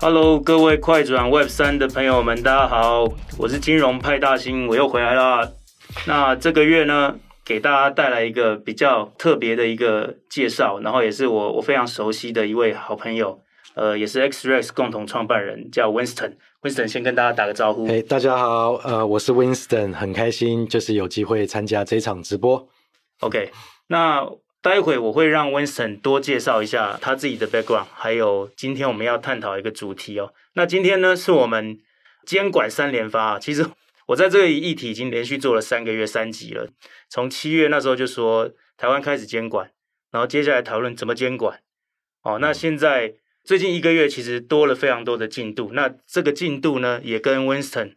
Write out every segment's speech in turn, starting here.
Hello，各位快转 Web 三的朋友们，大家好，我是金融派大星，我又回来啦。那这个月呢，给大家带来一个比较特别的一个介绍，然后也是我我非常熟悉的一位好朋友，呃，也是 XREX 共同创办人，叫 Winston。Winston 先跟大家打个招呼。嘿，大家好，呃，我是 Winston，很开心就是有机会参加这场直播。OK，那。待会我会让 Winston 多介绍一下他自己的 background，还有今天我们要探讨一个主题哦。那今天呢是我们监管三连发。其实我在这个议题已经连续做了三个月三集了。从七月那时候就说台湾开始监管，然后接下来讨论怎么监管。哦，那现在最近一个月其实多了非常多的进度。那这个进度呢也跟 Winston，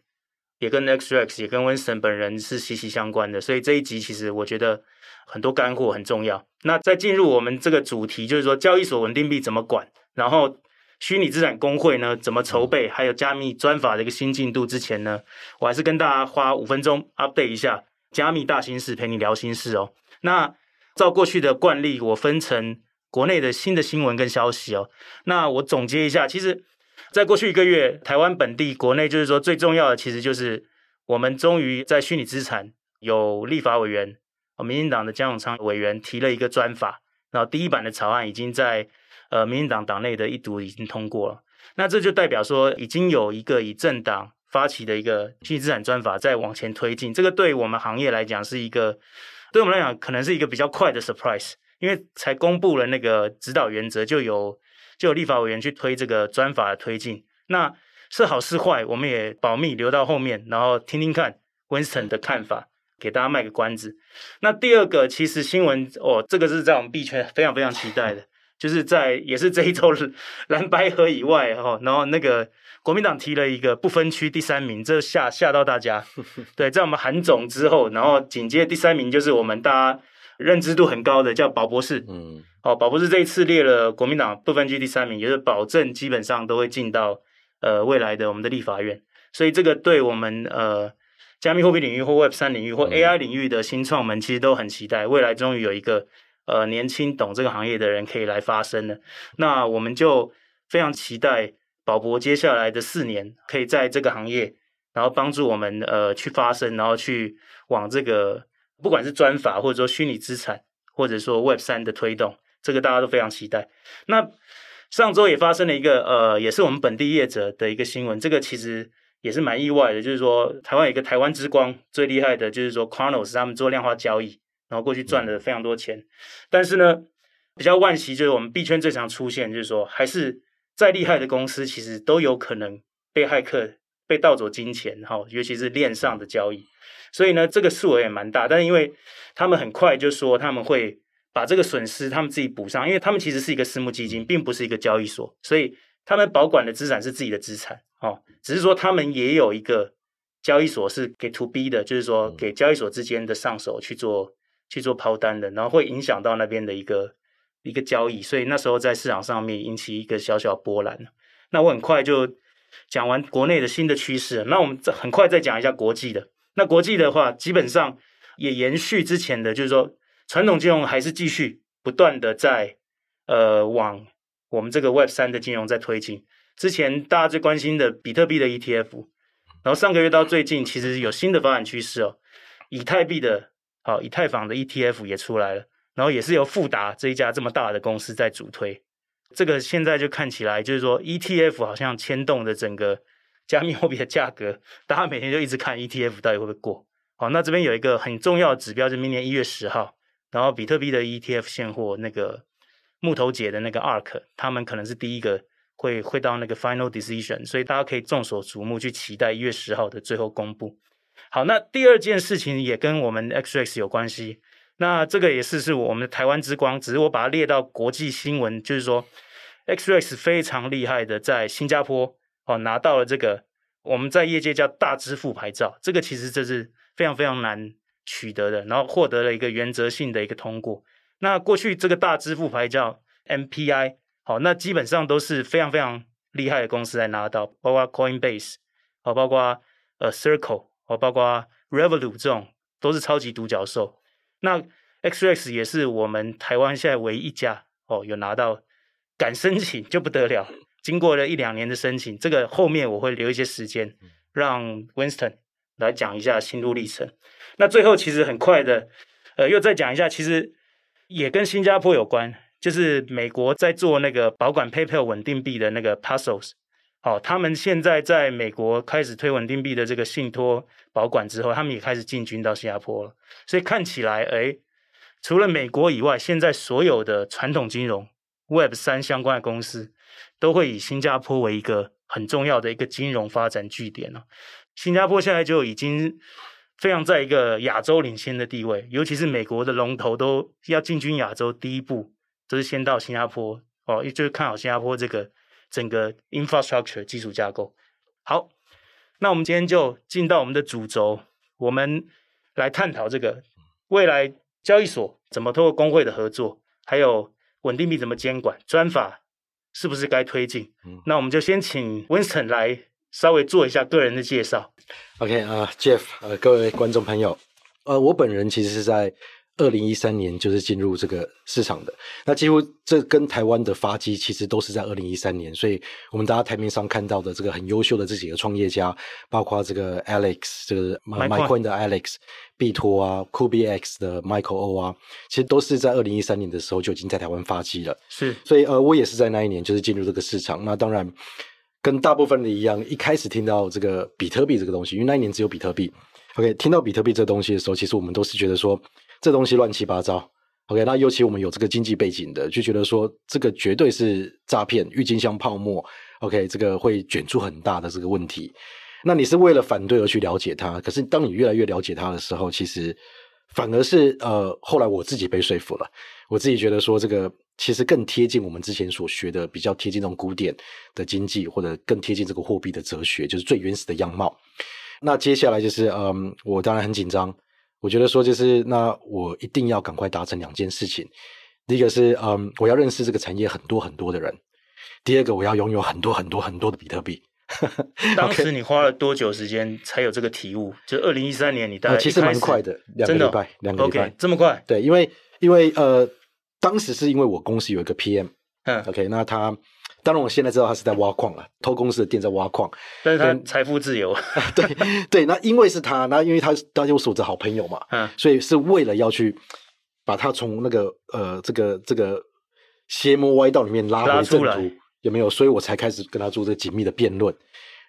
也跟 XREX，也跟 Winston 本人是息息相关的。所以这一集其实我觉得。很多干货很重要。那在进入我们这个主题，就是说交易所稳定币怎么管，然后虚拟资产工会呢怎么筹备，还有加密专法的一个新进度之前呢，我还是跟大家花五分钟 update 一下加密大新事，陪你聊心事哦。那照过去的惯例，我分成国内的新的新闻跟消息哦。那我总结一下，其实，在过去一个月，台湾本地、国内，就是说最重要的，其实就是我们终于在虚拟资产有立法委员。民进党的江永昌委员提了一个专法，然后第一版的草案已经在呃民进党党内的一读已经通过了。那这就代表说，已经有一个以政党发起的一个虚拟资产专法在往前推进。这个对我们行业来讲是一个，对我们来讲可能是一个比较快的 surprise，因为才公布了那个指导原则，就有就有立法委员去推这个专法的推进。那是好是坏，我们也保密留到后面，然后听听看 Winston 的看法。给大家卖个关子。那第二个，其实新闻哦，这个是在我们币圈非常非常期待的，就是在也是这一周蓝白河以外哈、哦，然后那个国民党提了一个不分区第三名，这吓吓到大家。对，在我们韩总之后，然后紧接第三名就是我们大家认知度很高的叫宝博士。嗯，哦，宝博士这一次列了国民党不分区第三名，也就是保证基本上都会进到呃未来的我们的立法院，所以这个对我们呃。加密货币领域或 Web 三领域或 AI 领域的新创们，其实都很期待未来终于有一个呃年轻懂这个行业的人可以来发声了。那我们就非常期待宝博接下来的四年可以在这个行业，然后帮助我们呃去发声，然后去往这个不管是专法或者说虚拟资产或者说 Web 三的推动，这个大家都非常期待。那上周也发生了一个呃，也是我们本地业者的一个新闻，这个其实。也是蛮意外的，就是说台湾有一个台湾之光最厉害的，就是说 Cronos 他们做量化交易，然后过去赚了非常多钱。但是呢，比较惋惜就是我们币圈最常出现，就是说还是再厉害的公司，其实都有可能被骇客被盗走金钱，哈，尤其是链上的交易。所以呢，这个数额也蛮大，但是因为他们很快就说他们会把这个损失他们自己补上，因为他们其实是一个私募基金，并不是一个交易所，所以他们保管的资产是自己的资产。哦，只是说他们也有一个交易所是给 to B 的，就是说给交易所之间的上手去做去做抛单的，然后会影响到那边的一个一个交易，所以那时候在市场上面引起一个小小波澜。那我很快就讲完国内的新的趋势，那我们很快再讲一下国际的。那国际的话，基本上也延续之前的，就是说传统金融还是继续不断的在呃往我们这个 Web 三的金融在推进。之前大家最关心的比特币的 ETF，然后上个月到最近，其实有新的发展趋势哦。以太币的，好，以太坊的 ETF 也出来了，然后也是由富达这一家这么大的公司在主推。这个现在就看起来就是说，ETF 好像牵动的整个加密货币的价格，大家每天就一直看 ETF 到底会不会过。好，那这边有一个很重要的指标，就明年一月十号，然后比特币的 ETF 现货那个木头姐的那个 ARK，他们可能是第一个。会会到那个 final decision，所以大家可以众所瞩目去期待一月十号的最后公布。好，那第二件事情也跟我们 XRX 有关系，那这个也是是我们台湾之光，只是我把它列到国际新闻，就是说 XRX 非常厉害的在新加坡哦拿到了这个我们在业界叫大支付牌照，这个其实这是非常非常难取得的，然后获得了一个原则性的一个通过。那过去这个大支付牌叫 MPI。好，那基本上都是非常非常厉害的公司来拿到，包括 Coinbase，好，包括呃 Circle，好，包括 Revolut 这种都是超级独角兽。那 XREX 也是我们台湾现在唯一一家哦有拿到，敢申请就不得了经过了一两年的申请，这个后面我会留一些时间让 Winston 来讲一下心路历程。那最后其实很快的，呃，又再讲一下，其实也跟新加坡有关，就是美国在做那个保管 PayPal 稳定币的那个 Paxos，哦，他们现在在美国开始推稳定币的这个信托保管之后，他们也开始进军到新加坡了。所以看起来，哎，除了美国以外，现在所有的传统金融 Web 三相关的公司，都会以新加坡为一个很重要的一个金融发展据点了。新加坡现在就已经非常在一个亚洲领先的地位，尤其是美国的龙头都要进军亚洲，第一步就是先到新加坡哦，也就是看好新加坡这个整个 infrastructure 基础架构。好，那我们今天就进到我们的主轴，我们来探讨这个未来交易所怎么通过工会的合作，还有稳定币怎么监管，专法是不是该推进？嗯，那我们就先请 Winston 来。稍微做一下个人的介绍。OK 啊、uh,，Jeff，呃，各位观众朋友，呃，我本人其实是在二零一三年就是进入这个市场的。那几乎这跟台湾的发迹其实都是在二零一三年，所以我们大家台面上看到的这个很优秀的这几个创业家，包括这个 Alex，这个 MaiCoin 的 Alex，币托啊，KubiX 的 Michael O 啊，其实都是在二零一三年的时候就已经在台湾发迹了。是，所以呃，我也是在那一年就是进入这个市场。那当然。跟大部分的一样，一开始听到这个比特币这个东西，因为那一年只有比特币。OK，听到比特币这东西的时候，其实我们都是觉得说这东西乱七八糟。OK，那尤其我们有这个经济背景的，就觉得说这个绝对是诈骗、郁金香泡沫。OK，这个会卷出很大的这个问题。那你是为了反对而去了解它，可是当你越来越了解它的时候，其实反而是呃，后来我自己被说服了。我自己觉得说这个。其实更贴近我们之前所学的，比较贴近那种古典的经济，或者更贴近这个货币的哲学，就是最原始的样貌。那接下来就是，嗯，我当然很紧张。我觉得说，就是那我一定要赶快达成两件事情。第一个是，嗯，我要认识这个产业很多很多的人；第二个，我要拥有很多很多很多的比特币。当时你花了多久时间才有这个体悟？就二零一三年，你大概其实蛮快的，两个礼拜，两个礼拜，okay, 这么快？对，因为因为呃。当时是因为我公司有一个 PM，嗯，OK，那他当然我现在知道他是在挖矿了，偷公司的电在挖矿，但是他财富自由，对对，那因为是他，那因为他大家我守着好朋友嘛，嗯，所以是为了要去把他从那个呃这个这个邪魔歪道里面拉回正途，有没有？所以我才开始跟他做这个紧密的辩论。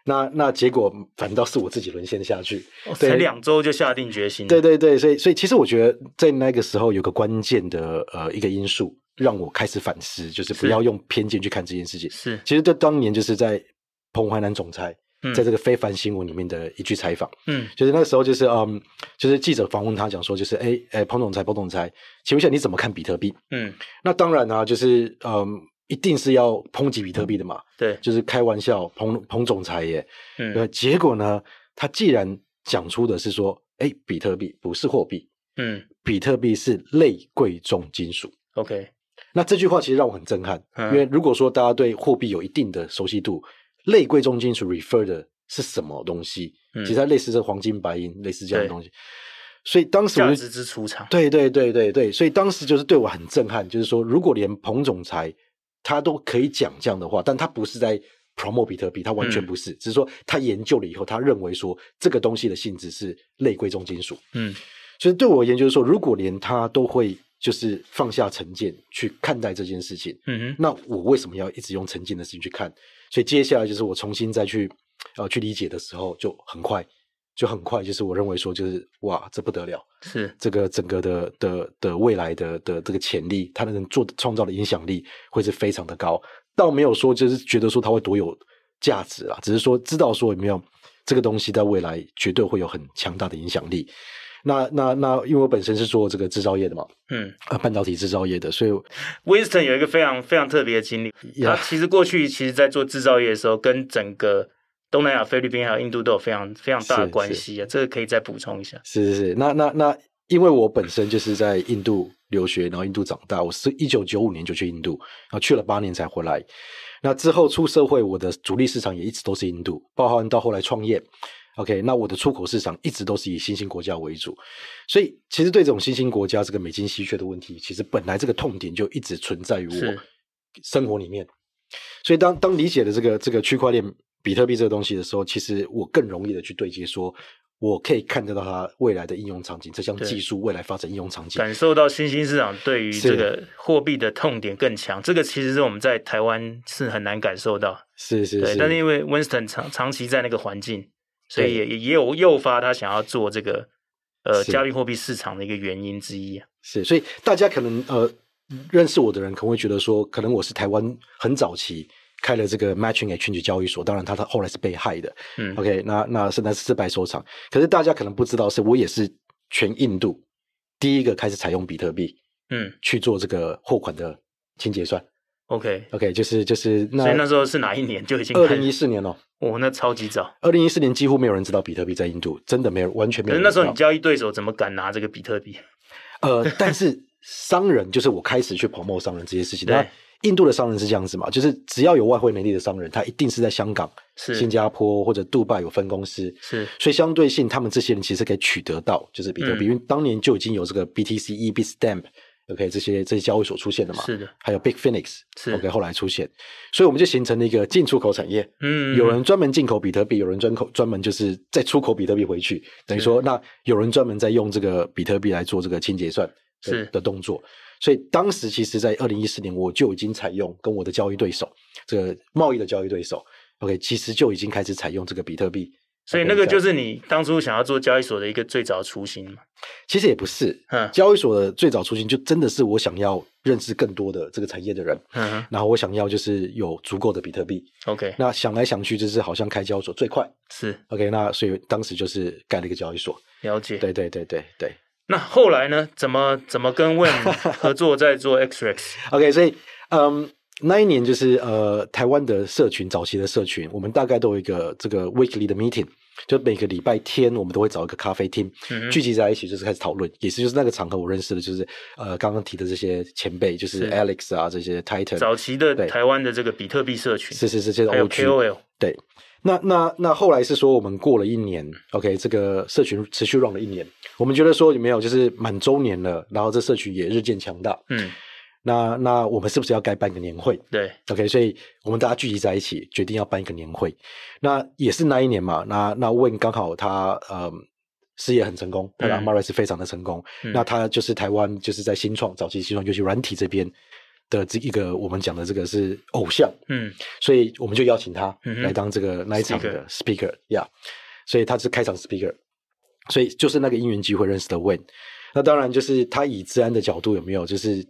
那那结果反倒是我自己沦陷下去，哦、才两周就下定决心。对对对，所以所以其实我觉得在那个时候有个关键的呃一个因素让我开始反思，就是不要用偏见去看这件事情。是，其实这当年就是在彭淮南总裁在这个非凡新闻里面的一句采访，嗯，就是那个时候就是嗯，就是记者访问他讲说，就是哎哎彭总裁彭总裁，请问一下你怎么看比特币？嗯，那当然啊，就是嗯。一定是要抨击比特币的嘛？对，就是开玩笑，彭彭总裁耶。嗯，结果呢，他既然讲出的是说，哎，比特币不是货币，嗯，比特币是类贵重金属。OK，那这句话其实让我很震撼，嗯，因为如果说大家对货币有一定的熟悉度，类贵重金属 refer 的是什么东西？嗯，其实它类似这黄金、白银，类似这样的东西。所以当时我就价值之出场。对对对对对，所以当时就是对我很震撼，就是说，如果连彭总裁他都可以讲这样的话，但他不是在 promote 比特币，他完全不是，嗯、只是说他研究了以后，他认为说这个东西的性质是类贵重金属。嗯，所以对我而言，就是说，如果连他都会就是放下成见去看待这件事情，嗯哼，那我为什么要一直用成见的事情去看？所以接下来就是我重新再去呃去理解的时候，就很快。就很快，就是我认为说，就是哇，这不得了，是这个整个的的的未来的的这个潜力，它能做创造的影响力会是非常的高。倒没有说就是觉得说它会多有价值啊，只是说知道说有没有这个东西在未来绝对会有很强大的影响力。那那那，因为我本身是做这个制造业的嘛，嗯，啊，半导体制造业的，所以 Winston 有一个非常非常特别的经历。他其实过去其实在做制造业的时候，跟整个东南亚、菲律宾还有印度都有非常非常大的关系啊，这个可以再补充一下。是是是，那那那，因为我本身就是在印度留学，然后印度长大，我是一九九五年就去印度，然后去了八年才回来。那之后出社会，我的主力市场也一直都是印度，包含到后来创业。OK，那我的出口市场一直都是以新兴国家为主，所以其实对这种新兴国家这个美金稀缺的问题，其实本来这个痛点就一直存在于我生活里面。所以当当理解了这个这个区块链比特币这个东西的时候，其实我更容易的去对接说。我可以看得到它未来的应用场景，这项技术未来发展应用场景，感受到新兴市场对于这个货币的痛点更强。这个其实是我们在台湾是很难感受到，是是是。对，但是因为 Winston 长长期在那个环境，所以也也有诱发他想要做这个呃加密货币市场的一个原因之一。是，所以大家可能呃认识我的人可能会觉得说，可能我是台湾很早期。开了这个 Matching Exchange 交易所，当然他他后来是被害的。嗯，OK，那那现在是失败收场。可是大家可能不知道，是我也是全印度第一个开始采用比特币，嗯，去做这个货款的清结算。OK，OK，、就是就是那。所以那时候是哪一年就已经？二零一四年哦。哦，那超级早。二零一四年几乎没有人知道比特币在印度，真的没有，完全没有人。可是那时候你交易对手怎么敢拿这个比特币？呃，但是商人就是我开始去 promote 商人这些事情。对。印度的商人是这样子嘛，就是只要有外汇能力的商人，他一定是在香港、新加坡或者杜拜有分公司，是，所以相对性，他们这些人其实可以取得到就是比特币，嗯、因为当年就已经有这个 BTC、eBitstamp，OK 这些这些交易所出现了嘛，是的，还有 Big Phoenix，是。OK，后来出现，所以我们就形成了一个进出口产业，嗯，有人专门进口比特币，有人专口专门就是再出口比特币回去，等于说那有人专门在用这个比特币来做这个清结算是。的动作。所以当时其实，在二零一四年，我就已经采用跟我的交易对手，这个贸易的交易对手，OK，其实就已经开始采用这个比特币。所以那个就是你当初想要做交易所的一个最早雏形嘛？其实也不是，嗯，交易所的最早雏形就真的是我想要认识更多的这个产业的人，嗯，然后我想要就是有足够的比特币，OK，那想来想去就是好像开交易所最快，是 OK，那所以当时就是盖了一个交易所，了解，对对对对对。那后来呢？怎么怎么跟 Wayne 合作在做 XREX？OK，、okay, 所以嗯，那一年就是呃，台湾的社群早期的社群，我们大概都有一个这个 weekly 的 meeting，就每个礼拜天我们都会找一个咖啡厅、嗯、聚集在一起，就是开始讨论。也是就是那个场合，我认识的就是呃刚刚提的这些前辈，就是 Alex 啊这些 Titan。早期的台湾的这个比特币社群，是是是，这有 KOL。对，那那那后来是说我们过了一年，OK，这个社群持续 run 了一年。我们觉得说有没有就是满周年了，然后这社群也日渐强大。嗯，那那我们是不是要该办一个年会？对，OK，所以我们大家聚集在一起，决定要办一个年会。那也是那一年嘛，那那 Wayne 刚好他呃事业很成功，他的 Amara 是非常的成功。嗯、那他就是台湾就是在新创早期新创，尤其软体这边的这一个我们讲的这个是偶像。嗯，所以我们就邀请他来当这个那一场的 speaker 呀，所以他是开场 speaker。所以就是那个因缘机会认识的 Wayne，那当然就是他以治安的角度有没有？就是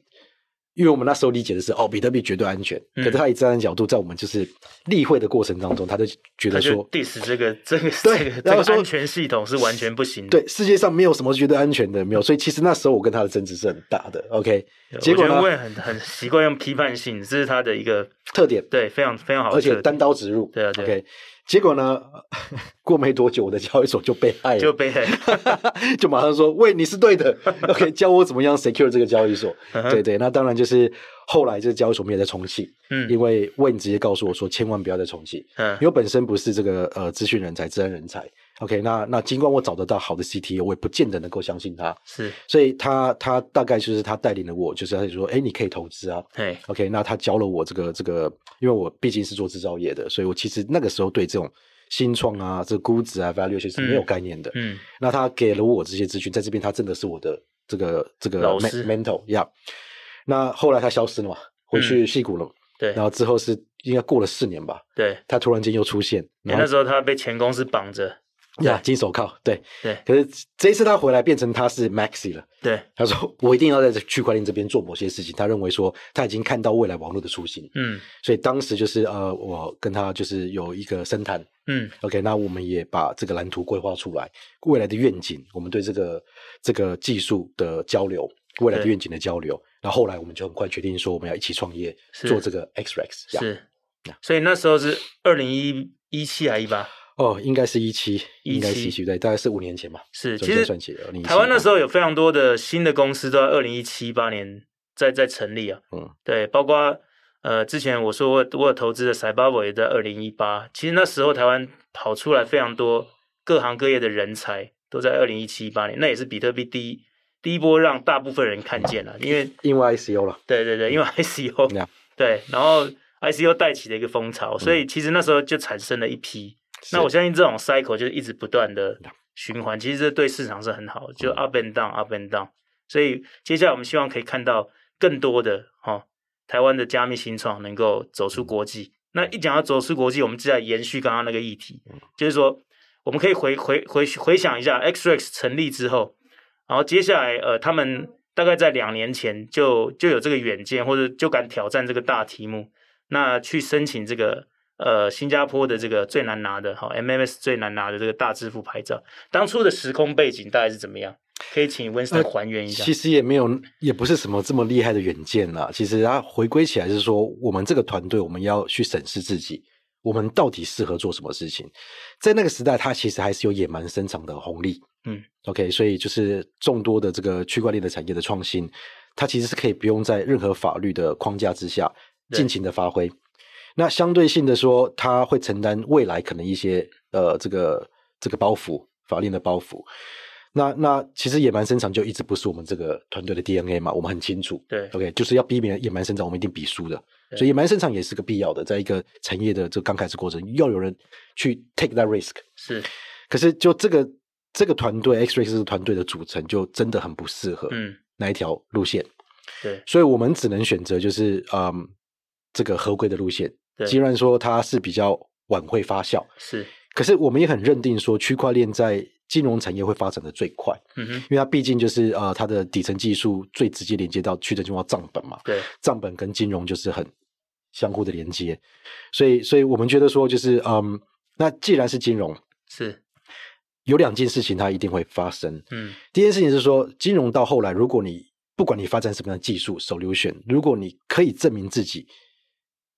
因为我们那时候理解的是哦，比特币绝对安全，嗯、可是他以这样的角度，在我们就是例会的过程当中，他就觉得说，diss 这个这个 对，这个安全系统是完全不行的。对，世界上没有什么绝对安全的，没有。所以其实那时候我跟他的争执是很大的。OK，结果呢很很习惯用批判性，这是他的一个特点，对，非常非常好，而且单刀直入。对啊，对。Okay, 结果呢？过没多久，我的交易所就被害了，就被害，就马上说：“喂，你是对的，OK，教我怎么样 secure 这个交易所。Uh ”.对对，那当然就是后来这个交易所没有再重启，嗯，因为 Wayne 直接告诉我说：“千万不要再重启，嗯，因为我本身不是这个呃资讯人才、资安人才。” OK，那那尽管我找得到好的 CTO，我也不见得能够相信他。是，所以他他大概就是他带领了我，就是他就说，哎，你可以投资啊。嘿，OK，那他教了我这个这个，因为我毕竟是做制造业的，所以我其实那个时候对这种新创啊、这个估值啊、value 其实是没有概念的。嗯，那他给了我这些资讯，在这边他真的是我的这个这个 mentor 呀。那后来他消失了嘛，回去戏骨了。对，然后之后是应该过了四年吧。对，他突然间又出现，那时候他被前公司绑着。呀，金手铐，对对。可是这一次他回来变成他是 Maxi 了。对，他说我一定要在区块链这边做某些事情。他认为说他已经看到未来网络的雏形。嗯，所以当时就是呃，我跟他就是有一个深谈。嗯，OK，那我们也把这个蓝图规划出来，未来的愿景，我们对这个这个技术的交流，未来的愿景的交流。然后后来我们就很快决定说，我们要一起创业，做这个 XREX。是，所以那时候是二零一一七还一八？哦，应该是一七，应该是一七，对，大概是五年前吧。是，其实台湾那时候有非常多的新的公司都在二零一七一八年在在成立啊。嗯，对，包括呃，之前我说我我有投资的 Cybabble 也在二零一八。其实那时候台湾跑出来非常多各行各业的人才，都在二零一七一八年。那也是比特币第一第一波让大部分人看见了，因为因为 ICO 了。对对对，因为 ICO。对，然后。ICO 带起的一个风潮，所以其实那时候就产生了一批。那我相信这种 cycle 就是一直不断的循环，其实这对市场是很好的，就 up and down，up and down。所以接下来我们希望可以看到更多的哈、哦、台湾的加密新创能够走出国际。那一讲到走出国际，我们就在延续刚刚那个议题，就是说我们可以回回回回想一下 XREX 成立之后，然后接下来呃他们大概在两年前就就有这个远见，或者就敢挑战这个大题目，那去申请这个。呃，新加坡的这个最难拿的哈，MMS 最难拿的这个大支付牌照，当初的时空背景大概是怎么样？可以请 Winston 还原一下。呃，其实也没有，也不是什么这么厉害的远见啦。其实它回归起来是说，我们这个团队我们要去审视自己，我们到底适合做什么事情。在那个时代，它其实还是有野蛮生长的红利。嗯，OK，所以就是众多的这个区块链的产业的创新，它其实是可以不用在任何法律的框架之下尽情的发挥。那相对性的说，他会承担未来可能一些呃这个这个包袱，法令的包袱。那那其实野蛮生长就一直不是我们这个团队的 DNA 嘛，我们很清楚。对，OK，就是要避免野蛮生长，我们一定比输的。所以野蛮生长也是个必要的，在一个产业的这个刚开始过程，要有人去 take that risk。是，可是就这个这个团队 XREX 这个团队的组成就真的很不适合，嗯，那一条路线。对，所以我们只能选择就是嗯这个合规的路线。既然说它是比较晚会发酵，是，可是我们也很认定说区块链在金融产业会发展的最快，嗯哼，因为它毕竟就是呃它的底层技术最直接连接到去的就叫账本嘛，对，账本跟金融就是很相互的连接，所以所以我们觉得说就是嗯，那既然是金融，是，有两件事情它一定会发生，嗯，第一件事情是说金融到后来，如果你不管你发展什么样的技术 solution，如果你可以证明自己。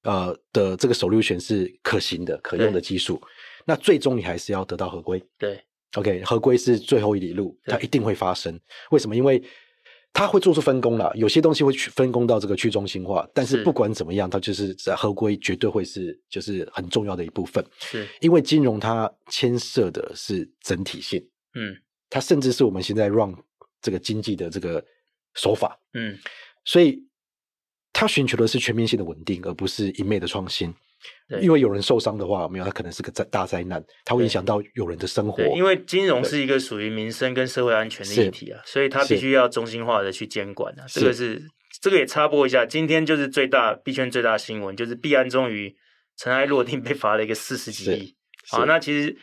呃的这个 solution 是可行的、可用的技术，那最终你还是要得到合规。对，OK，合规是最后一里路，它一定会发生。为什么？因为它会做出分工了，有些东西会去分工到这个去中心化，但是不管怎么样，它就是在合规绝对会是就是很重要的一部分。是，因为金融它牵涉的是整体性，嗯，它甚至是我们现在 run 这个经济的这个手法，嗯，所以。他寻求的是全面性的稳定，而不是一昧的创新。对因为有人受伤的话，没有，他可能是个灾大灾难，它会影响到有人的生活。因为金融是一个属于民生跟社会安全的议题啊，所以它必须要中心化的去监管啊。这个是，是这个也插播一下，今天就是最大币圈最大的新闻，就是币安终于尘埃落定，被罚了一个四十几亿。好，那其实。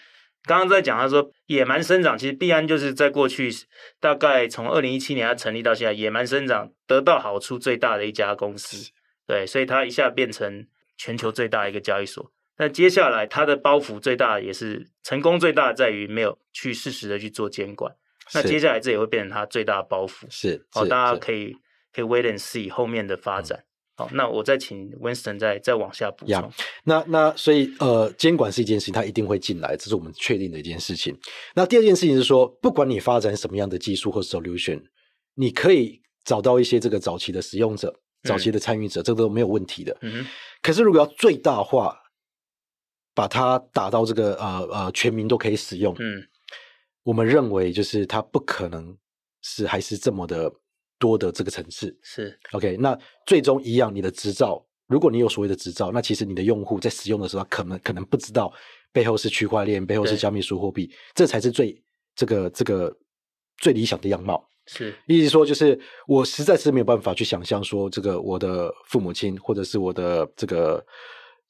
刚刚在讲，他说野蛮生长，其实必安就是在过去大概从二零一七年它成立到现在，野蛮生长得到好处最大的一家公司，对，所以它一下变成全球最大一个交易所。那接下来它的包袱最大也是成功最大的在于没有去适时的去做监管，那接下来这也会变成它最大的包袱。是，哦，大家可以可以 wait and see 后面的发展。好，那我再请 Winston 再再往下补充。Yeah, 那那所以呃，监管是一件事情，它一定会进来，这是我们确定的一件事情。那第二件事情是说，不管你发展什么样的技术或 solution，你可以找到一些这个早期的使用者、早期的参与者，嗯、这个都没有问题的。嗯哼。可是如果要最大化，把它打到这个呃呃全民都可以使用，嗯，我们认为就是它不可能是还是这么的。多的这个层次是 OK，那最终一样，你的执照，如果你有所谓的执照，那其实你的用户在使用的时候，可能可能不知道背后是区块链，背后是加密数货币，这才是最这个这个最理想的样貌。是，意思说就是我实在是没有办法去想象说，这个我的父母亲或者是我的这个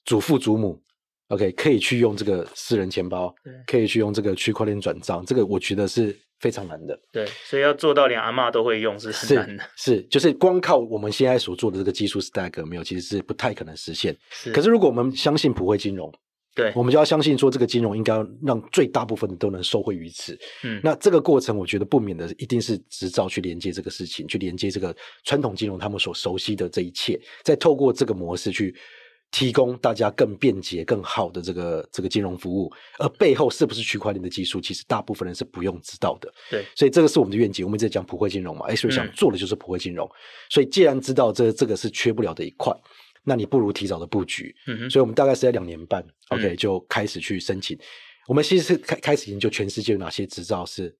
祖父祖母，OK，可以去用这个私人钱包，可以去用这个区块链转账，这个我觉得是。非常难的，对，所以要做到连阿嬷都会用是很难的，是，是就是光靠我们现在所做的这个技术 stack 没有，其实是不太可能实现。是，可是如果我们相信普惠金融，对，我们就要相信说这个金融应该让最大部分的都能受惠于此。嗯，那这个过程我觉得不免的一定是执照去连接这个事情，去连接这个传统金融他们所熟悉的这一切，再透过这个模式去。提供大家更便捷、更好的这个这个金融服务，而背后是不是区块链的技术，其实大部分人是不用知道的。对，所以这个是我们的愿景。我们在讲普惠金融嘛，XREX 想做的就是普惠金融。嗯、所以既然知道这这个是缺不了的一块，那你不如提早的布局。嗯哼，所以我们大概是在两年半，OK、嗯、就开始去申请。我们其实是开开始研究全世界有哪些执照是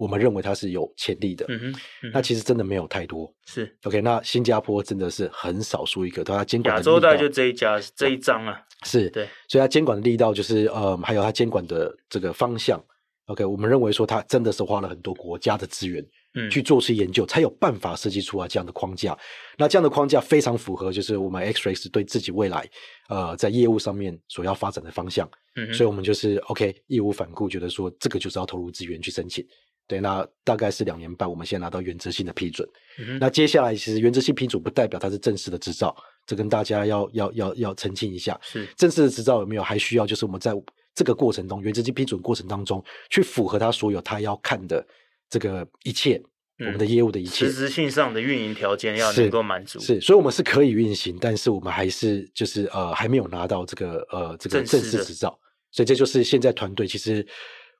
我们认为它是有潜力的。嗯哼，嗯哼那其实真的没有太多。是 OK，那新加坡真的是很少数一个，它监管亚洲大概就这一家这一张啊。是对，所以它监管的力道就是呃，还有它监管的这个方向。OK，我们认为说它真的是花了很多国家的资源。嗯，去做出研究，才有办法设计出来这样的框架。那这样的框架非常符合，就是我们 XREX 对自己未来呃在业务上面所要发展的方向。嗯，所以我们就是 OK 义无反顾，觉得说这个就是要投入资源去申请。对，那大概是两年半，我们现在拿到原则性的批准。嗯，那接下来其实原则性批准不代表它是正式的执照，这跟大家要要要要澄清一下。是正式的执照有没有？还需要就是我们在这个过程中，原则性批准过程当中，去符合他所有他要看的。这个一切，嗯、我们的业务的一切，实质性上的运营条件要能够满足是，是，所以我们是可以运行，但是我们还是就是呃还没有拿到这个呃这个正式执照，所以这就是现在团队其实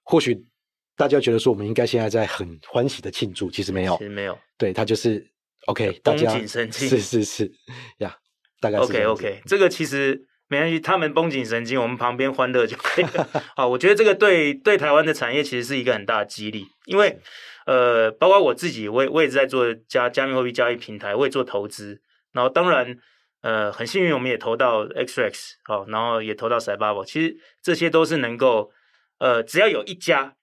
或许大家觉得说我们应该现在在很欢喜的庆祝，其实没有，其实没有，对他就是 OK，大家绷紧神经，是是是呀，大概是 OK OK，这个其实。没关系，他们绷紧神经，我们旁边欢乐就可以了。好，我觉得这个对对台湾的产业其实是一个很大的激励，因为呃，包括我自己，我也我也是在做加加密货币交易平台，我也做投资，然后当然呃很幸运，我们也投到 XREX，好，然后也投到 Cybabble，其实这些都是能够呃只要有一家，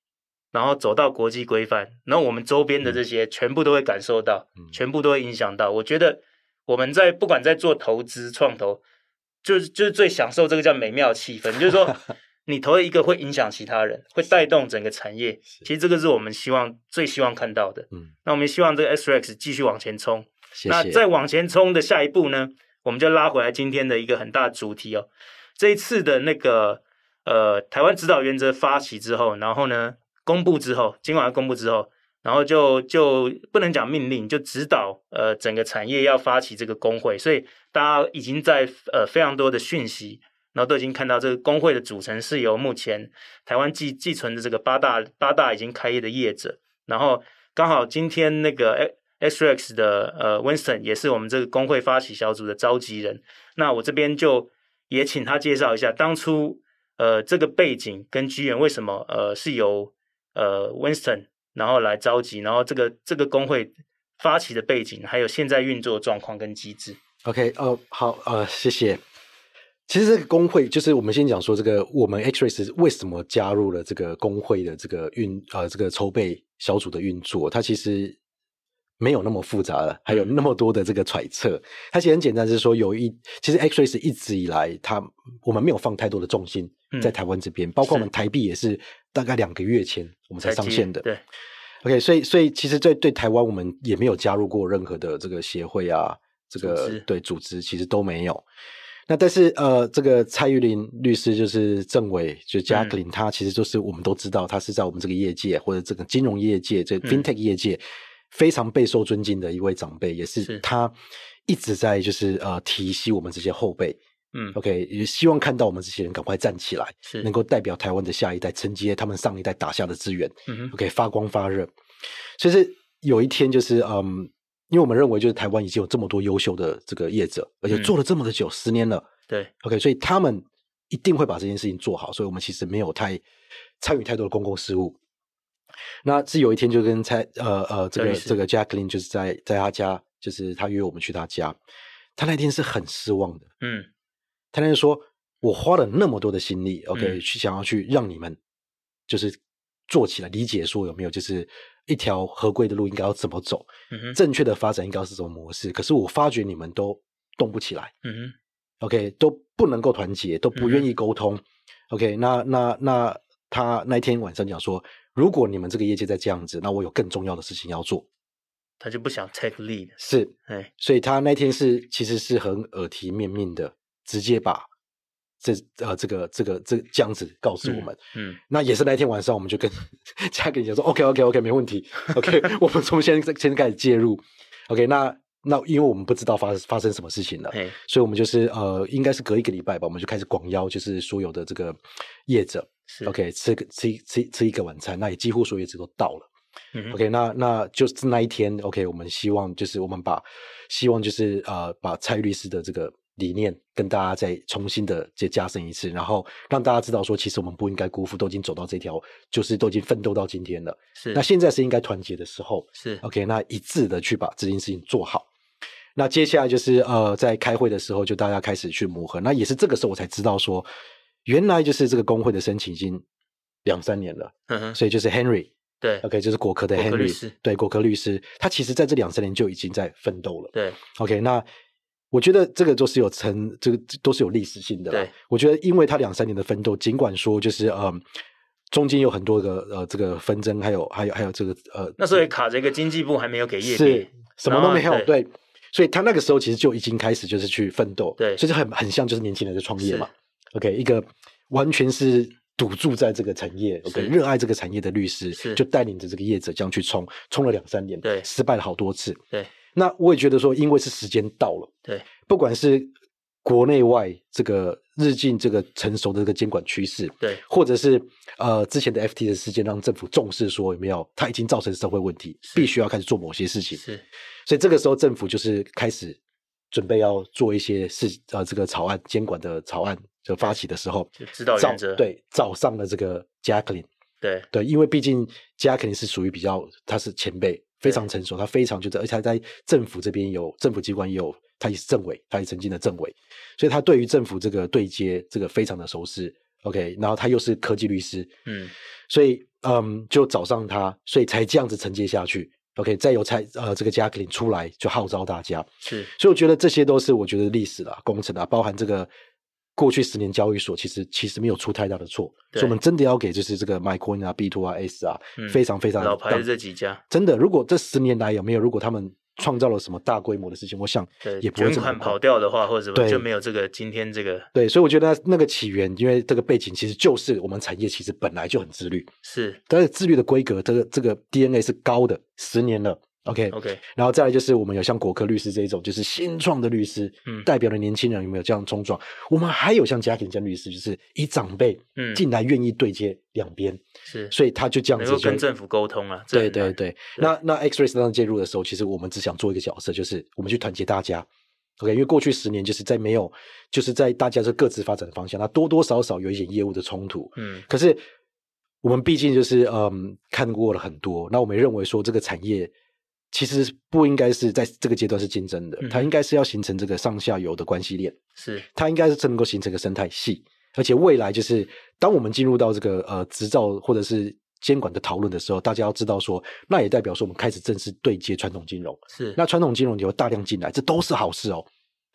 然后走到国际规范，然后我们周边的这些全部都会感受到，嗯、全部都会影响到。我觉得我们在不管在做投资创投。就是就是最享受这个叫美妙气氛，就是说 你投了一个会影响其他人，会带动整个产业。其实这个是我们希望最希望看到的。嗯，那我们希望这个 S Rex 继续往前冲。谢谢。那再往前冲的下一步呢，我们就拉回来今天的一个很大的主题哦。这一次的那个呃台湾指导原则发起之后，然后呢公布之后，今晚公布之后。然后就就不能讲命令，就指导呃整个产业要发起这个工会，所以大家已经在呃非常多的讯息，然后都已经看到这个工会的组成是由目前台湾寄寄存的这个八大八大已经开业的业者，然后刚好今天那个 XREX 的呃 Winston 也是我们这个工会发起小组的召集人，那我这边就也请他介绍一下当初呃这个背景跟机缘为什么呃是由呃 Winston。然后来召集，然后这个这个工会发起的背景，还有现在运作的状况跟机制。OK，哦、呃，好，呃，谢谢。其实这个工会就是我们先讲说，这个我们 Xrays 为什么加入了这个工会的这个运呃这个筹备小组的运作，它其实没有那么复杂了，还有那么多的这个揣测。它其实很简单，就是说有一其实 X-rays 一直以来，它我们没有放太多的重心在台湾这边，嗯、包括我们台币也是。大概两个月前，我们才上线的。对，OK，所以所以其实对对台湾，我们也没有加入过任何的这个协会啊，这个组对组织其实都没有。那但是呃，这个蔡玉林律师就是政委，就 Jacqueline，他其实就是我们都知道，他是在我们这个业界或者这个金融业界，这 FinTech 业界非常备受尊敬的一位长辈，也是他一直在就是呃提携我们这些后辈。嗯，OK，也希望看到我们这些人赶快站起来，是能够代表台湾的下一代承接他们上一代打下的资源。嗯，OK，发光发热。所以是有一天就是，嗯，因为我们认为就是台湾已经有这么多优秀的这个业者，而且做了这么的久，嗯、十年了。对，OK，所以他们一定会把这件事情做好。所以我们其实没有太参与太多的公共事务。那是有一天就跟蔡呃呃这个这个 Jacqueline 就是在在他家，就是他约我们去他家，他那天是很失望的。嗯。他那说：“我花了那么多的心力，OK，去想要去让你们就是做起来，理解说有没有就是一条合规的路应该要怎么走，正确的发展应该是什么模式？可是我发觉你们都动不起来，，OK，都不能够团结，都不愿意沟通，嗯，OK，那那那他那天晚上讲说，如果你们这个业界再这样子，那我有更重要的事情要做，他就不想 take lead，是，哎，所以他那天是其实是很耳提面命的。”直接把这呃这个这个这这样子告诉我们，嗯，嗯，那也是那天晚上，我们就跟嘉哥讲说，OK OK OK，没问题，OK，我们从现在现在开始介入，OK，那那因为我们不知道发发生什么事情了，嘿。所以我们就是呃，应该是隔一个礼拜吧，我们就开始广邀，就是所有的这个业者，OK，吃个吃吃吃一个晚餐，那也几乎所有业者都到了，，OK，那那就是那一天，OK，我们希望就是我们把希望就是呃把蔡律师的这个。理念跟大家再重新的再加深一次，然后让大家知道说，其实我们不应该辜负，都已经走到这条，就是都已经奋斗到今天了。是，那现在是应该团结的时候。是，OK，那一致的去把这件事情做好。那接下来就是呃，在开会的时候，就大家开始去磨合。那也是这个时候我才知道说，原来就是这个工会的申请已经两三年了。嗯哼，所以就是 Henry。对，OK，就是果壳的 Henry，对，果壳律师，他其实在这两三年就已经在奋斗了。对，OK，那我觉得这个都是有成，这个都是有历史性的。对，我觉得因为他两三年的奋斗，尽管说就是嗯，中间有很多个呃这个纷争，还有还有还有这个呃，那时候也卡着一个经济部还没有给业是什么都没有，对，对，所以他那个时候其实就已经开始就是去奋斗，对，所以就很很像就是年轻人的创业嘛。OK，一个完全是。赌注在这个产业，OK，热爱这个产业的律师，就带领着这个业者这样去冲，冲了两三年，对，失败了好多次，对。那我也觉得说，因为是时间到了，对，不管是国内外这个日进这个成熟的这个监管趋势，对，或者是呃之前的 FT 的事件让政府重视说有没有，它已经造成社会问题，必须要开始做某些事情，是。所以这个时候政府就是开始准备要做一些事，呃，这个草案监管的草案。就发起的时候，就知道原则，对，找上了这个 Jacqueline，对对，因为毕竟 Jacqueline 是属于比较，他是前辈，非常成熟，他非常就是，而且他在政府这边有政府机关也有，他也是政委，他也曾经的政委，所以他对于政府这个对接这个非常的熟悉。OK，然后他又是科技律师，嗯，所以嗯，就找上他，所以才这样子承接下去。OK，再由才呃这个 Jacqueline 出来就号召大家，是，所以我觉得这些都是我觉得历史啦、工程啊，包含这个。过去十年交易所其实其实没有出太大的错，所以我们真的要给就是这个 MaiCoin 啊、B Two 啊、S 啊，嗯、非常非常老牌的这几家，真的，如果这十年来有没有，如果他们创造了什么大规模的事情，我想也不会这么款跑掉的话，或者什么就没有这个今天这个。对，所以我觉得那个起源，因为这个背景其实就是我们产业其实本来就很自律，是，但是自律的规格，这个这个 DNA 是高的，十年了。OK OK，然后再来就是我们有像果科律师这一种，就是新创的律师，嗯，代表的年轻人有没有这样冲撞？我们还有像 Jacqueline 这样律师，就是以长辈嗯进来愿意对接两边，是，所以他就这样子跟政府沟通啊。对对对，那那 X-Ray 当时介入的时候，其实我们只想做一个角色，就是我们去团结大家。OK，因为过去十年就是在没有，就是在大家是各自发展的方向，那多多少少有一点业务的冲突，嗯，可是我们毕竟就是嗯看过了很多，那我们认为说这个产业。其实不应该是在这个阶段是竞争的，嗯、它应该是要形成这个上下游的关系链，是它应该是能够形成一个生态系，而且未来就是当我们进入到这个呃执照或者是监管的讨论的时候，大家要知道说，那也代表说我们开始正式对接传统金融，是那传统金融你会大量进来，这都是好事哦。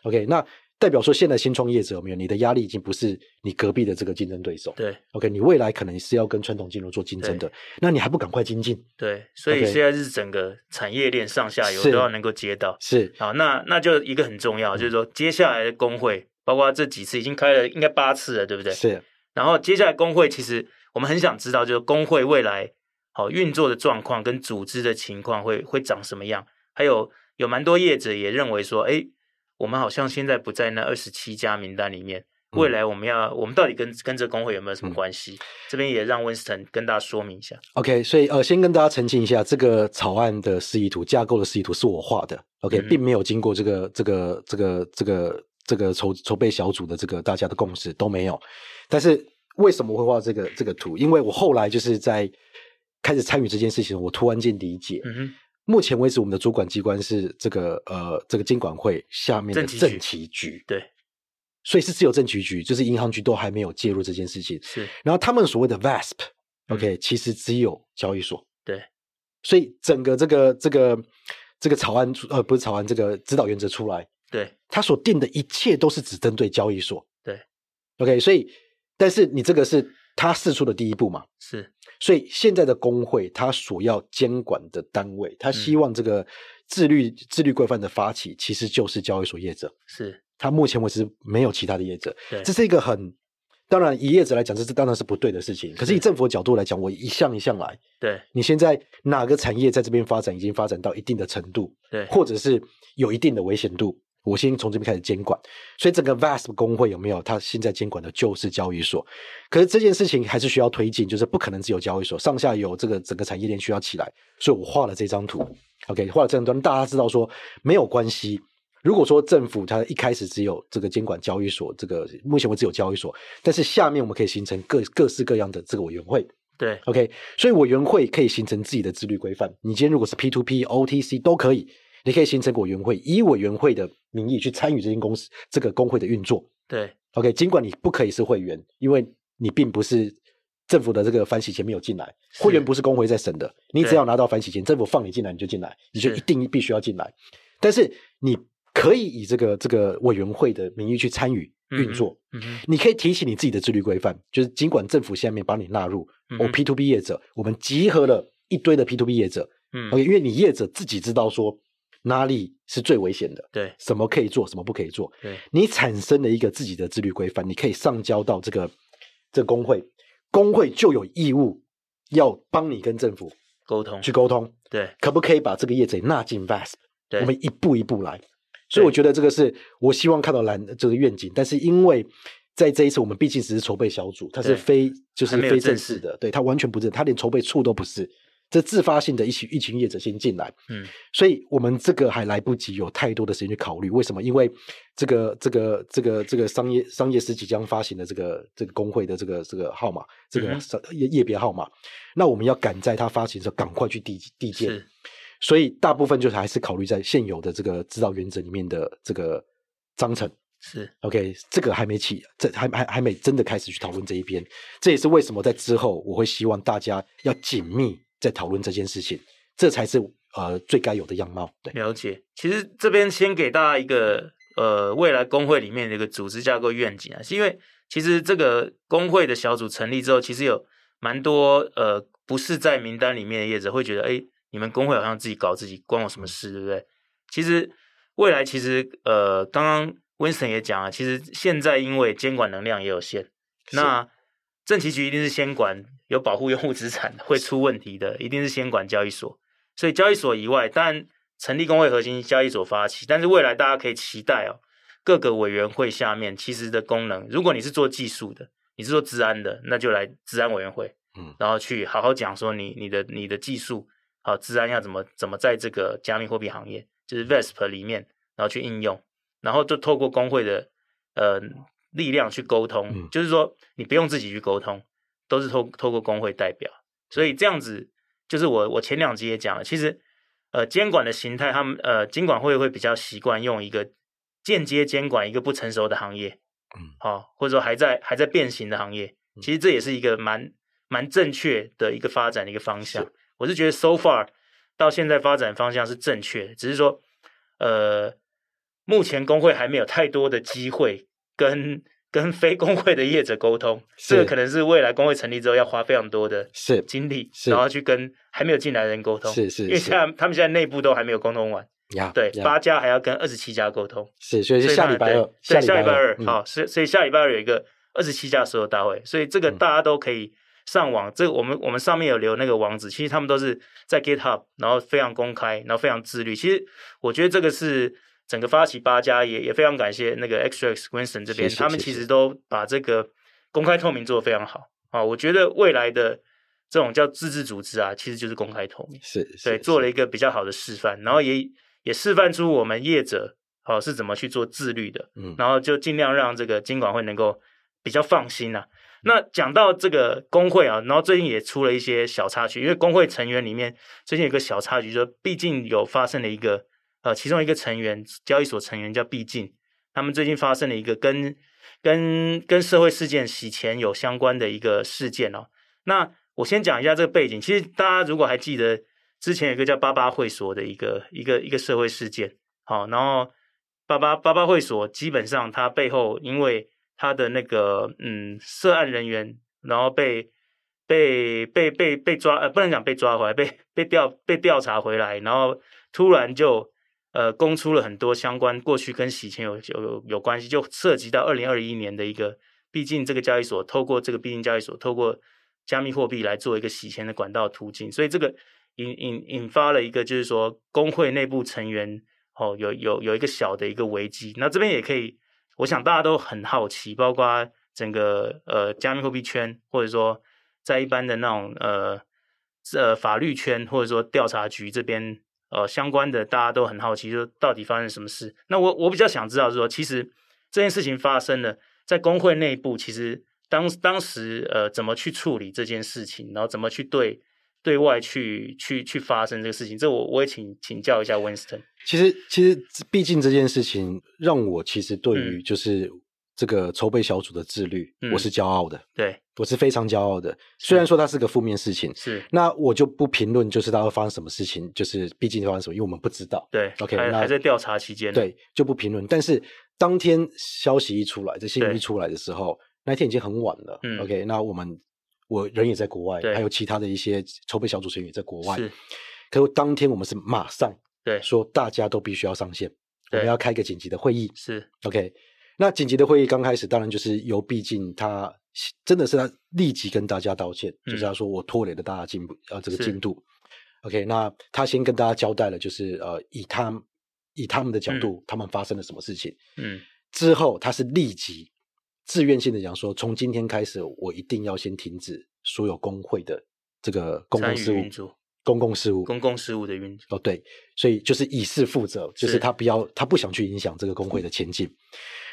OK，那。代表说，现在新创业者有没有？你的压力已经不是你隔壁的这个竞争对手。对，OK，你未来可能是要跟传统金融做竞争的，那你还不赶快精进？对，所以现在是整个产业链上下游都要能够接到。是，好，那那就一个很重要，就是说接下来的工会，包括这几次已经开了应该八次了，对不对？是。然后接下来工会，其实我们很想知道，就是工会未来好运作的状况跟组织的情况会会长什么样？还有有蛮多业者也认为说，哎。我们好像现在不在那二十七家名单里面，未来我们要，嗯、我们到底跟跟这工会有没有什么关系？嗯、这边也让 Winston 跟大家说明一下。OK，所以呃，先跟大家澄清一下，这个草案的示意图、架构的示意图是我画的，OK，、嗯、并没有经过这个这个这个这个这个筹筹备小组的这个大家的共识都没有。但是为什么会画这个这个图？因为我后来就是在开始参与这件事情，我突然间理解。嗯哼。目前为止，我们的主管机关是这个呃，这个金管会下面的政企局，对，所以是只有政企局，就是银行局都还没有介入这件事情。是，然后他们所谓的 VASP，OK，、嗯、其实只有交易所。对，所以整个这个这个这个草案呃，不是草案，这个指导原则出来，对，他所定的一切都是只针对交易所。对，OK，所以但是你这个是他试出的第一步嘛？是。所以现在的工会，他所要监管的单位，他希望这个自律、嗯、自律规范的发起，其实就是交易所业者。是，他目前为止没有其他的业者。对，这是一个很当然以业者来讲，这是当然是不对的事情。可是以政府的角度来讲，我一项一项来，对，你现在哪个产业在这边发展已经发展到一定的程度，对，或者是有一定的危险度。我先从这边开始监管，所以整个 VASP 工会有没有？它现在监管的就是交易所，可是这件事情还是需要推进，就是不可能只有交易所，上下游这个整个产业链需要起来，所以我画了这张图。OK，画了这张图，大家知道说没有关系，如果说政府它一开始只有这个监管交易所，这个目前为止有交易所，但是下面我们可以形成各各式各样的这个委员会。对，OK，所以委员会可以形成自己的自律规范。你今天如果是 P2P、OTC 都可以，你可以形成委员会，以委员会的名义去参与这间公司这个工会的运作。对，OK，尽管你不可以是会员，因为你并不是政府的这个反洗钱没有进来，会员不是工会在审的，你只要拿到反洗钱，政府放你进来你就进来，你就一定必须要进来。但是你可以以这个这个委员会的名义去参与。运作，嗯嗯、你可以提起你自己的自律规范，就是尽管政府下面把你纳入，我、P to P 业者，我们集合了一堆的 P to P 业者，嗯，OK，因为你业者自己知道说哪里是最危险的，对，什么可以做，什么不可以做，对，你产生了一个自己的自律规范，你可以上交到这个这个工会，工会就有义务要帮你跟政府沟通，去沟通，对，可不可以把这个业者纳进 VASP？对，我们一步一步来，所以我觉得这个是我希望看到蓝这个愿景，但是因为。在这一次，我们毕竟只是筹备小组，它是非就是非正式的，对，它完全不正，它连筹备处都不是，这自发性的一群一群业者先进来，嗯，所以我们这个还来不及有太多的时间去考虑，为什么？因为这个这个这个这个商业商业司即将发行的这个这个工会的这个这个号码，这个业业别号码，那我们要赶在它发行的时候赶快去递递件，所以大部分就是还是考虑在现有的这个指导原则里面的这个章程。是。OK，这个还没起，这还还还没真的开始去讨论这一边，这也是为什么在之后我会希望大家要紧密在讨论这件事情，这才是呃最该有的样貌。对，了解。其实这边先给大家一个呃未来工会里面的一个组织架构愿景啊，是因为其实这个工会的小组成立之后，其实有蛮多呃不是在名单里面的业者会觉得，哎，你们工会好像自己搞自己，关我什么事，对不对？其实未来其实呃刚刚。Winston 也讲啊，其实现在因为监管能量也有限，那政企局一定是先管有保护用户资产会出问题的，一定是先管交易所。所以交易所以外，当然成立工会核心交易所发起，但是未来大家可以期待哦，各个委员会下面其实的功能，如果你是做技术的，你是做治安的，那就来治安委员会，嗯，然后去好好讲说你你的你的技术好治安要怎么怎么在这个加密货币行业，就是 VASP 里面，然后去应用。然后就透过工会的呃力量去沟通，嗯、就是说你不用自己去沟通，都是透透过工会代表，所以这样子就是我我前两集也讲了，其实呃监管的形态，他们呃监管会会比较习惯用一个间接监管一个不成熟的行业，嗯，好、哦，或者说还在还在变形的行业，其实这也是一个蛮蛮正确的一个发展的一个方向。是我是觉得 so far 到现在发展方向是正确的，只是说呃。目前工会还没有太多的机会跟跟非工会的业者沟通，是这个可能是未来工会成立之后要花非常多的精力，然后去跟还没有进来的人沟通。是是，因为现在他们现在内部都还没有沟通完。呀，对，八家还要跟二十七家沟通。是，所以是下礼拜二，下礼拜二，好，所以所以下礼拜二有一个二十七家所有大会，所以这个大家都可以上网。嗯、这个我们我们上面有留那个网址，其实他们都是在 GitHub，然后非常公开，然后非常自律。其实我觉得这个是。整个发起八家也也非常感谢那个 XRX Winston 这边，谢谢谢谢他们其实都把这个公开透明做得非常好啊。我觉得未来的这种叫自治组织啊，其实就是公开透明，是，是对，做了一个比较好的示范，然后也也示范出我们业者好、啊、是怎么去做自律的，嗯，然后就尽量让这个监管会能够比较放心啊。那讲到这个工会啊，然后最近也出了一些小插曲，因为工会成员里面最近有个小插曲，就毕竟有发生了一个。呃，其中一个成员，交易所成员叫毕竟，他们最近发生了一个跟跟跟社会事件洗钱有相关的一个事件哦。那我先讲一下这个背景。其实大家如果还记得，之前有一个叫巴巴会所的一个一个一个社会事件，好，然后巴巴巴巴会所基本上它背后因为它的那个嗯涉案人员，然后被被被被被抓，呃，不能讲被抓回来，被被调被调查回来，然后突然就。呃，供出了很多相关过去跟洗钱有有有关系，就涉及到二零二一年的一个，毕竟这个交易所透过这个毕竟交易所透过加密货币来做一个洗钱的管道途径，所以这个引引引发了一个就是说工会内部成员哦有有有一个小的一个危机，那这边也可以，我想大家都很好奇，包括整个呃加密货币圈，或者说在一般的那种呃呃法律圈，或者说调查局这边。呃相关的大家都很好奇，说到底发生什么事？那我我比较想知道是说，其实这件事情发生了，在工会内部，其实当当时呃怎么去处理这件事情，然后怎么去对对外去去去发生这个事情？这我我也请请教一下 Winston。其实其实毕竟这件事情让我其实对于就是。嗯这个筹备小组的自律，嗯、我是骄傲的。对，我是非常骄傲的。虽然说它是个负面事情，是那我就不评论，就是它会发生什么事情，就是毕竟发生什么，因为我们不知道。对，OK，还，那还在调查期间，对，就不评论。但是当天消息一出来，这新闻一出来的时候，那天已经很晚了。嗯，OK，那我们我人也在国外，还有其他的一些筹备小组成员也在国外。是，可是当天我们是马上对说，大家都必须要上线，我们要开个紧急的会议。是，OK。那紧急的会议刚开始，当然就是由毕竟他真的是他立即跟大家道歉，嗯、就是他说我拖累了大家进步呃这个进度。OK，那他先跟大家交代了，就是呃以他以他们的角度，嗯、他们发生了什么事情。嗯，之后他是立即自愿性的讲说，从今天开始，我一定要先停止所有工会的这个公共事务、公共事务、公共事务的运作。哦，对，所以就是以事负责，就是他不要他不想去影响这个工会的前进。嗯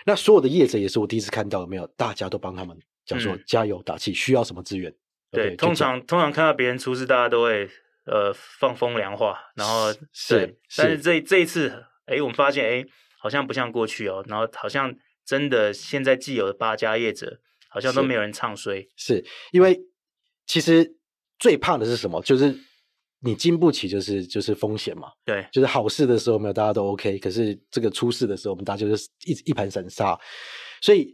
那所有的业者也是我第一次看到，有没有？大家都帮他们讲说加油打气，需要什么资源？对，通常通常看到别人出事，大家都会呃放风凉话，然后是，但是这这一次，哎，我们发现哎，好像不像过去哦，然后好像真的现在既有的八家业者，好像都没有人唱衰，是因为其实最怕的是什么？就是。你经不起就是就是风险嘛，对，就是好事的时候没有大家都 OK，可是这个出事的时候，我们大家就是一一盘散沙，所以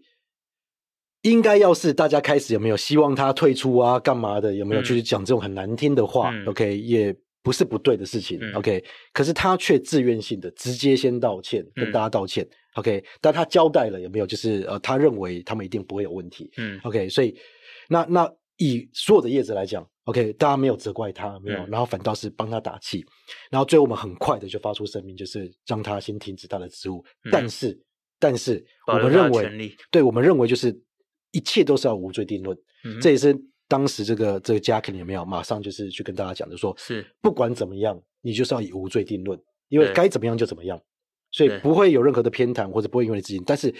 应该要是大家开始有没有希望他退出啊，干嘛的，有没有去讲这种很难听的话，嗯，OK，也不是不对的事情，嗯，OK，可是他却自愿性的直接先道歉，跟大家道歉，嗯，OK，但他交代了有没有，就是呃，他认为他们一定不会有问题，嗯，OK，所以那那以所有的业者来讲。OK，大家没有责怪他，没有，嗯、然后反倒是帮他打气，然后最后我们很快的就发出声明，就是让他先停止他的职务。嗯、但是，但是我们认为，对我们认为就是一切都是要无罪定论。嗯、这也是当时这个这个 Jacqueline 有没有马上就是去跟大家讲的说，是不管怎么样，你就是要以无罪定论，因为该怎么样就怎么样，所以不会有任何的偏袒或者不会因为你自己，但是。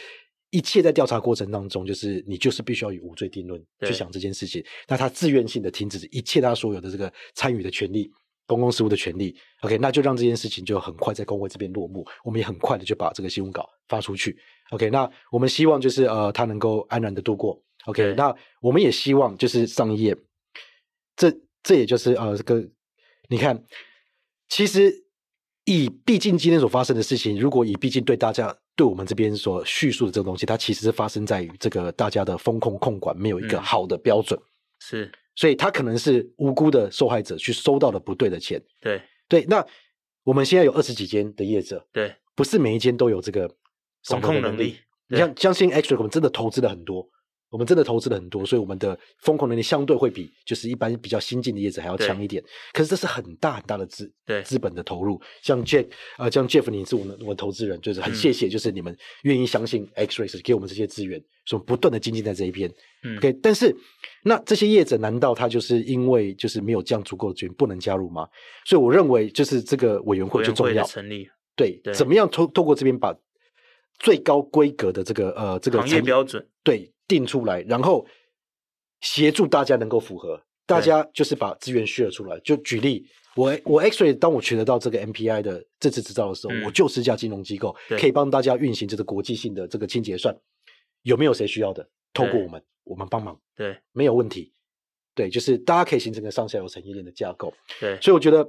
一切在调查过程当中，就是你就是必须要以无罪定论去想这件事情。那他自愿性的停止一切他所有的这个参与的权利、公共事务的权利。OK，那就让这件事情就很快在工会这边落幕。我们也很快的就把这个新闻稿发出去。OK，那我们希望就是呃他能够安然的度过。OK，那我们也希望就是上一页，这这也就是呃这个你看，其实以毕竟今天所发生的事情，如果以毕竟对大家。对我们这边所叙述的这个东西，它其实是发生在于这个大家的风控控管没有一个好的标准，嗯、是，所以他可能是无辜的受害者去收到了不对的钱，对对。那我们现在有二十几间的业者，对，不是每一间都有这个风控能力。你像相信 Extract 我们真的投资了很多。我们真的投资了很多，所以我们的风控能力相对会比就是一般比较新进的业者还要强一点。可是这是很大很大的资对资本的投入。像 Jeff 啊、呃，像 Jeff，你是我们我们投资人，就是很谢谢，就是你们愿意相信 X-Ray 给我们这些资源，所以不断的精进在这一边。嗯，OK。但是那这些业者难道他就是因为就是没有这样足够的资源不能加入吗？所以我认为就是这个委员会就重要成立。对，对怎么样透透过这边把最高规格的这个呃这个行业标准对。定出来，然后协助大家能够符合，大家就是把资源 share 出来。就举例，我我 X-ray 当我取得到这个 MPI 的这次执照的时候，嗯、我就是一家金融机构，可以帮大家运行这个国际性的这个清结算。有没有谁需要的？透过我们，我们帮忙，对，没有问题。对，就是大家可以形成个上下游产业链的架构。对，所以我觉得。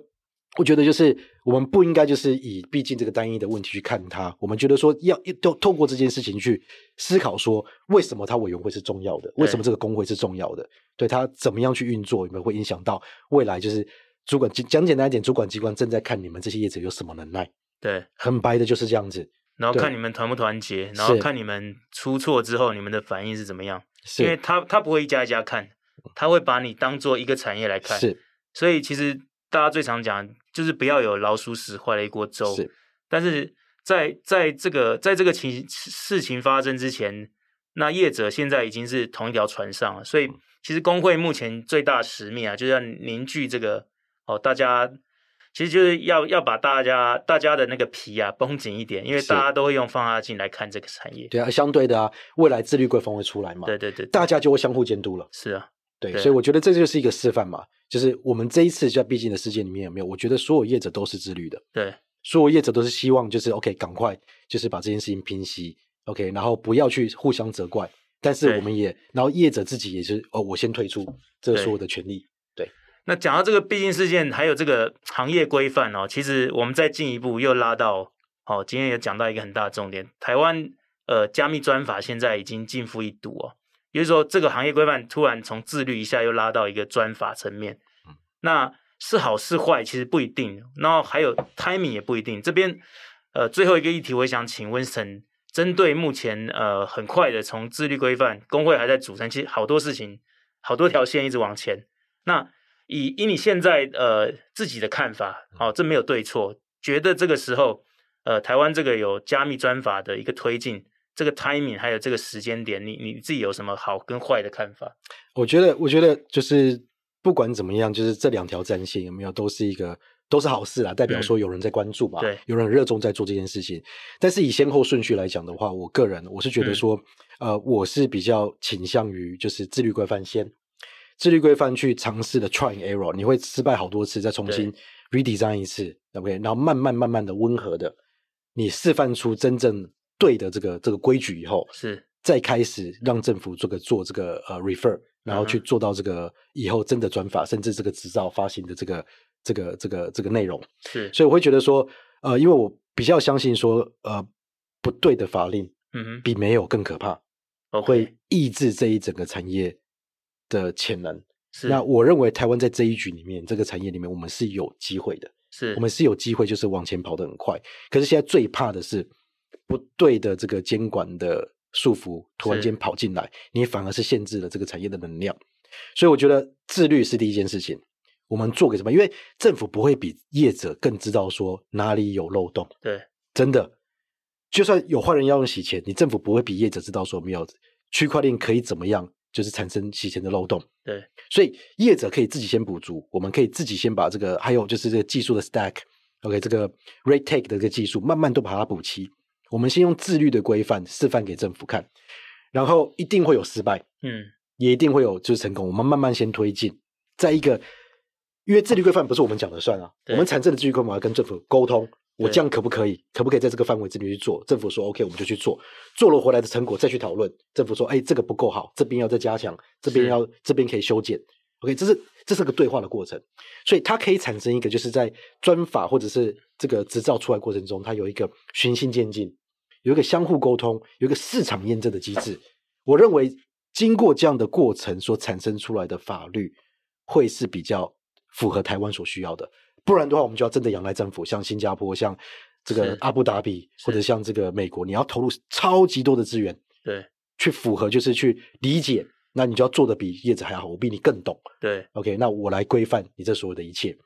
我觉得就是我们不应该就是以毕竟这个单一的问题去看它，我们觉得说要透透过这件事情去思考说，为什么它委员会是重要的，为什么这个工会是重要的，对它怎么样去运作，有没有会影响到未来？就是主管讲简单一点，主管机关正在看你们这些业者有什么能耐，对，很白的就是这样子，然后看你们团不团结，然后看你们出错之后你们的反应是怎么样，是。因为他他不会一家一家看，他会把你当做一个产业来看，是，所以其实。大家最常讲就是不要有老鼠屎坏了一锅粥。是，但是在在这个在这个情事情发生之前，那业者现在已经是同一条船上了。所以，其实工会目前最大使命啊，就是要凝聚这个哦，大家其实就是要要把大家大家的那个皮啊绷紧一点，因为大家都会用放大镜来看这个产业。对啊，相对的啊，未来自律规范会出来嘛？对对对，对，大家就会相互监督了。是啊，对，对，所以我觉得这就是一个示范嘛，就是我们这一次在毕竟的事件里面有没有？我觉得所有业者都是自律的。对，所有业者都是希望就是 OK，赶快就是把这件事情平息 OK，然后不要去互相责怪。但是我们也，然后业者自己也是哦，我先退出这个所有的权利。那讲到这个毕竟事件，还有这个行业规范哦，其实我们再进一步又拉到，哦，今天也讲到一个很大的重点，台湾呃加密专法现在已经进负一读哦，也就是说这个行业规范突然从自律一下又拉到一个专法层面，那是好是坏其实不一定，然后还有 timing 也不一定。这边呃最后一个议题，我想请温森针对目前呃很快的从自律规范，工会还在组成，其实好多事情好多条线一直往前，那。以以你现在呃自己的看法，哦，这没有对错，觉得这个时候呃台湾这个有加密专法的一个推进，这个 timing 还有这个时间点，你你自己有什么好跟坏的看法？我觉得我觉得就是不管怎么样，就是这两条战线有没有都是一个都是好事啦，代表说有人在关注嘛，对、嗯，有人热衷在做这件事情。但是以先后顺序来讲的话，我个人我是觉得说，嗯、呃，我是比较倾向于就是自律规范先。自律规范去尝试的 try and error，你会失败好多次，再重新 redesign 一次，OK，然后慢慢慢慢的温和的，你示范出真正对的这个这个规矩以后，是。再开始让政府这个做这个呃 refer，然后去做到这个以后真的转法，甚至这个执照发行的这个这个这个这个内容，是，所以我会觉得说，呃，因为我比较相信说，呃，不对的法令，嗯哼，比没有更可怕，会抑制这一整个产业的潜能。是，那我认为台湾在这一局里面，这个产业里面，我们是有机会的，是。我们是有机会，就是往前跑得很快。可是现在最怕的是不对的这个监管的束缚突然间跑进来，你反而是限制了这个产业的能量。所以我觉得自律是第一件事情，我们做给什么？因为政府不会比业者更知道说哪里有漏洞。对，真的，就算有坏人要用洗钱，你政府不会比业者知道说没有区块链可以怎么样。就是产生洗钱的漏洞，对，所以业者可以自己先补足，我们可以自己先把这个，还有就是这个技术的 stack，OK，这个 rate take 的这个技术，慢慢都把它补齐。我们先用自律的规范示范给政府看，然后一定会有失败，嗯，也一定会有就是成功。我们慢慢先推进，在一个，因为自律规范不是我们讲的算啊，我们产生的自律规范要跟政府沟通。我这样可不可以？可不可以在这个范围之内去做？政府说 OK，我们就去做。做了回来的成果再去讨论。政府说，哎，这个不够好，这边要再加强，这边要这边可以修剪。OK，这是这是个对话的过程，所以它可以产生一个，就是在专法或者是这个执照出来过程中，它有一个循序渐进，有一个相互沟通，有一个市场验证的机制。我认为经过这样的过程所产生出来的法律，会是比较符合台湾所需要的。不然的话，我们就要真的仰赖政府，像新加坡、像这个阿布达比，或者像这个美国，你要投入超级多的资源，对，去符合，就是去理解，那你就要做的比叶子还要好，我比你更懂，对，OK，那我来规范你这所有的一切，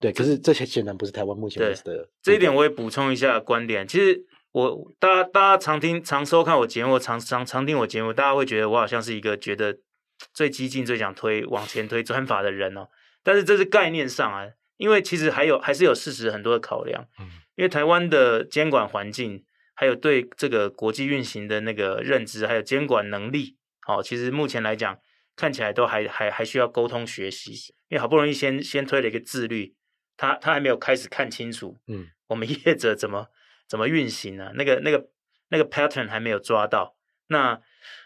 对。可是这些显然不是台湾目前的的。这一点我也补充一下观点，其实我大家大家常听常收看我节目，常常常听我节目，大家会觉得我好像是一个觉得最激进、最想推往前推专法的人哦，但是这是概念上啊。因为其实还有还是有事实很多的考量，嗯，因为台湾的监管环境，还有对这个国际运行的那个认知，还有监管能力，哦，其实目前来讲看起来都还还还需要沟通学习，因为好不容易先先推了一个自律，他他还没有开始看清楚，嗯，我们 业者怎么怎么运行呢？那个那个那个 pattern 还没有抓到，那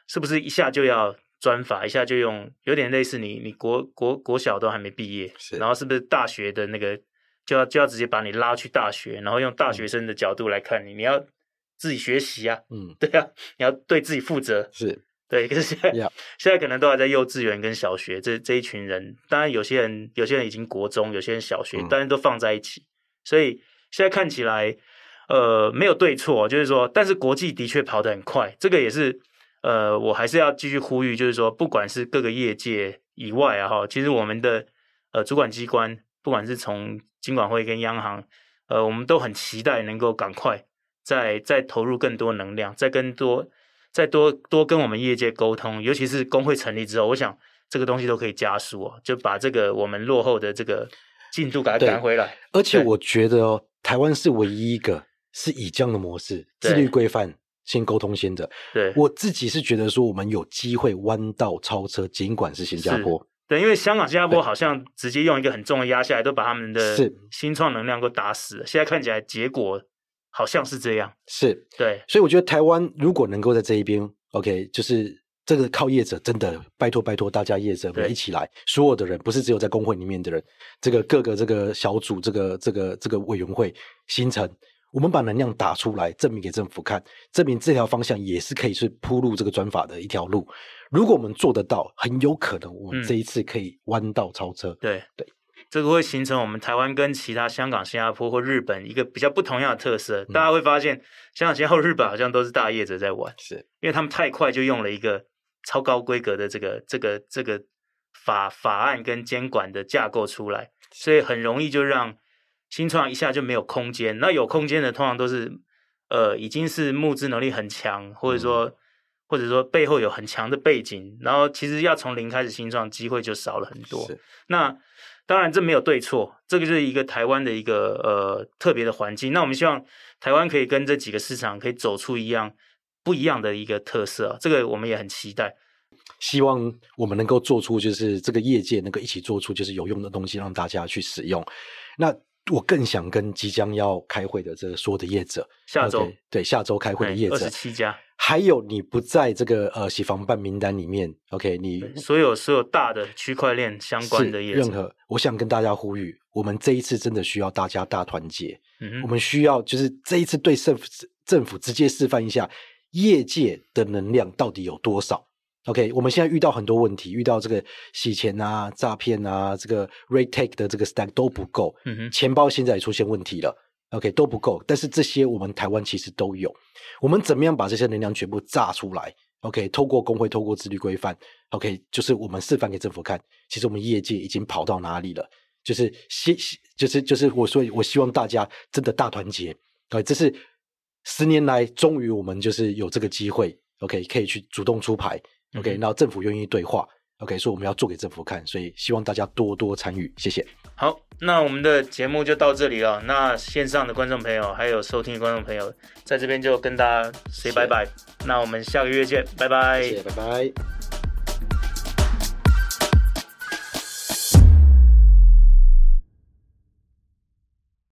是不是一下就要？专法一下就用，有点类似你你国国国小都还没毕业，是，然后是不是大学的那个就要就要直接把你拉去大学，然后用大学生的角度来看你，嗯、你要自己学习啊，嗯，对啊，你要对自己负责，是对。可是现在、yeah. 现在可能都还在幼稚园跟小学这这一群人，当然有些人有些人已经国中，有些人小学，当然都放在一起，嗯、所以现在看起来呃没有对错，就是说，但是国际的确跑得很快，这个也是。呃，我还是要继续呼吁，就是说，不管是各个业界以外啊，哈，其实我们的呃主管机关，不管是从金管会跟央行，呃，我们都很期待能够赶快再再投入更多能量，再更多再多多跟我们业界沟通，尤其是工会成立之后，我想这个东西都可以加速哦，就把这个我们落后的这个进度给它赶回来。而且我觉得哦，台湾是唯一一个是以这样的模式，自律规范先沟通先的。对，我自己是觉得说，我们有机会弯道超车，尽管是新加坡。对，因为香港、新加坡好像直接用一个很重的压下来，都把他们的新创能量都打死了。现在看起来结果好像是这样。是，对，所以我觉得台湾如果能够在这一边，OK，就是。这个靠业者真的拜托拜托大家业者们一起来，所有的人不是只有在工会里面的人，这个各个这个小组这个这个这个委员会形成，我们把能量打出来，证明给政府看，证明这条方向也是可以去铺路这个专法的一条路。如果我们做得到，很有可能我们这一次可以弯道超车。嗯、对对，这个会形成我们台湾跟其他香港、新加坡或日本一个比较不同样的特色。大家会发现，香港、新加坡、日本好像都是大业者在玩，是因为他们太快就用了一个。超高规格的这个这个这个法法案跟监管的架构出来，所以很容易就让新创一下就没有空间。那有空间的通常都是呃已经是募资能力很强，或者说、嗯、或者说背后有很强的背景，然后其实要从零开始新创机会就少了很多。那当然这没有对错，这个就是一个台湾的一个呃特别的环境。那我们希望台湾可以跟这几个市场可以走出一样。不一样的一个特色，这个我们也很期待。希望我们能够做出，就是这个业界能够一起做出，就是有用的东西，让大家去使用。那我更想跟即将要开会的这个所有的业者，下周、对下周开会的业者，二十七家，还有你不在这个呃洗房办名单里面，OK，你所有所有大的区块链相关的业者，任何，我想跟大家呼吁，我们这一次真的需要大家大团结。嗯，我们需要就是这一次对政府政府直接示范一下。业界的能量到底有多少？OK，我们现在遇到很多问题，遇到这个洗钱啊、诈骗啊，这个 Red Tag 的这个 stack 都不够，嗯哼，钱包现在也出现问题了，OK，都不够。但是这些我们台湾其实都有，我们怎么样把这些能量全部炸出来？OK，透过工会，透过自律规范，OK，就是我们示范给政府看，其实我们业界已经跑到哪里了？就是希，就是就是我说，我希望大家真的大团结，OK，这是。十年来，终于我们就是有这个机会，OK，可以去主动出牌，OK，然后政府愿意对话，OK，所以我们要做给政府看，所以希望大家多多参与，谢谢。好，那我们的节目就到这里了。那线上的观众朋友，还有收听的观众朋友，在这边就跟大家 say 拜拜。那我们下个月见，拜拜，谢谢，拜拜。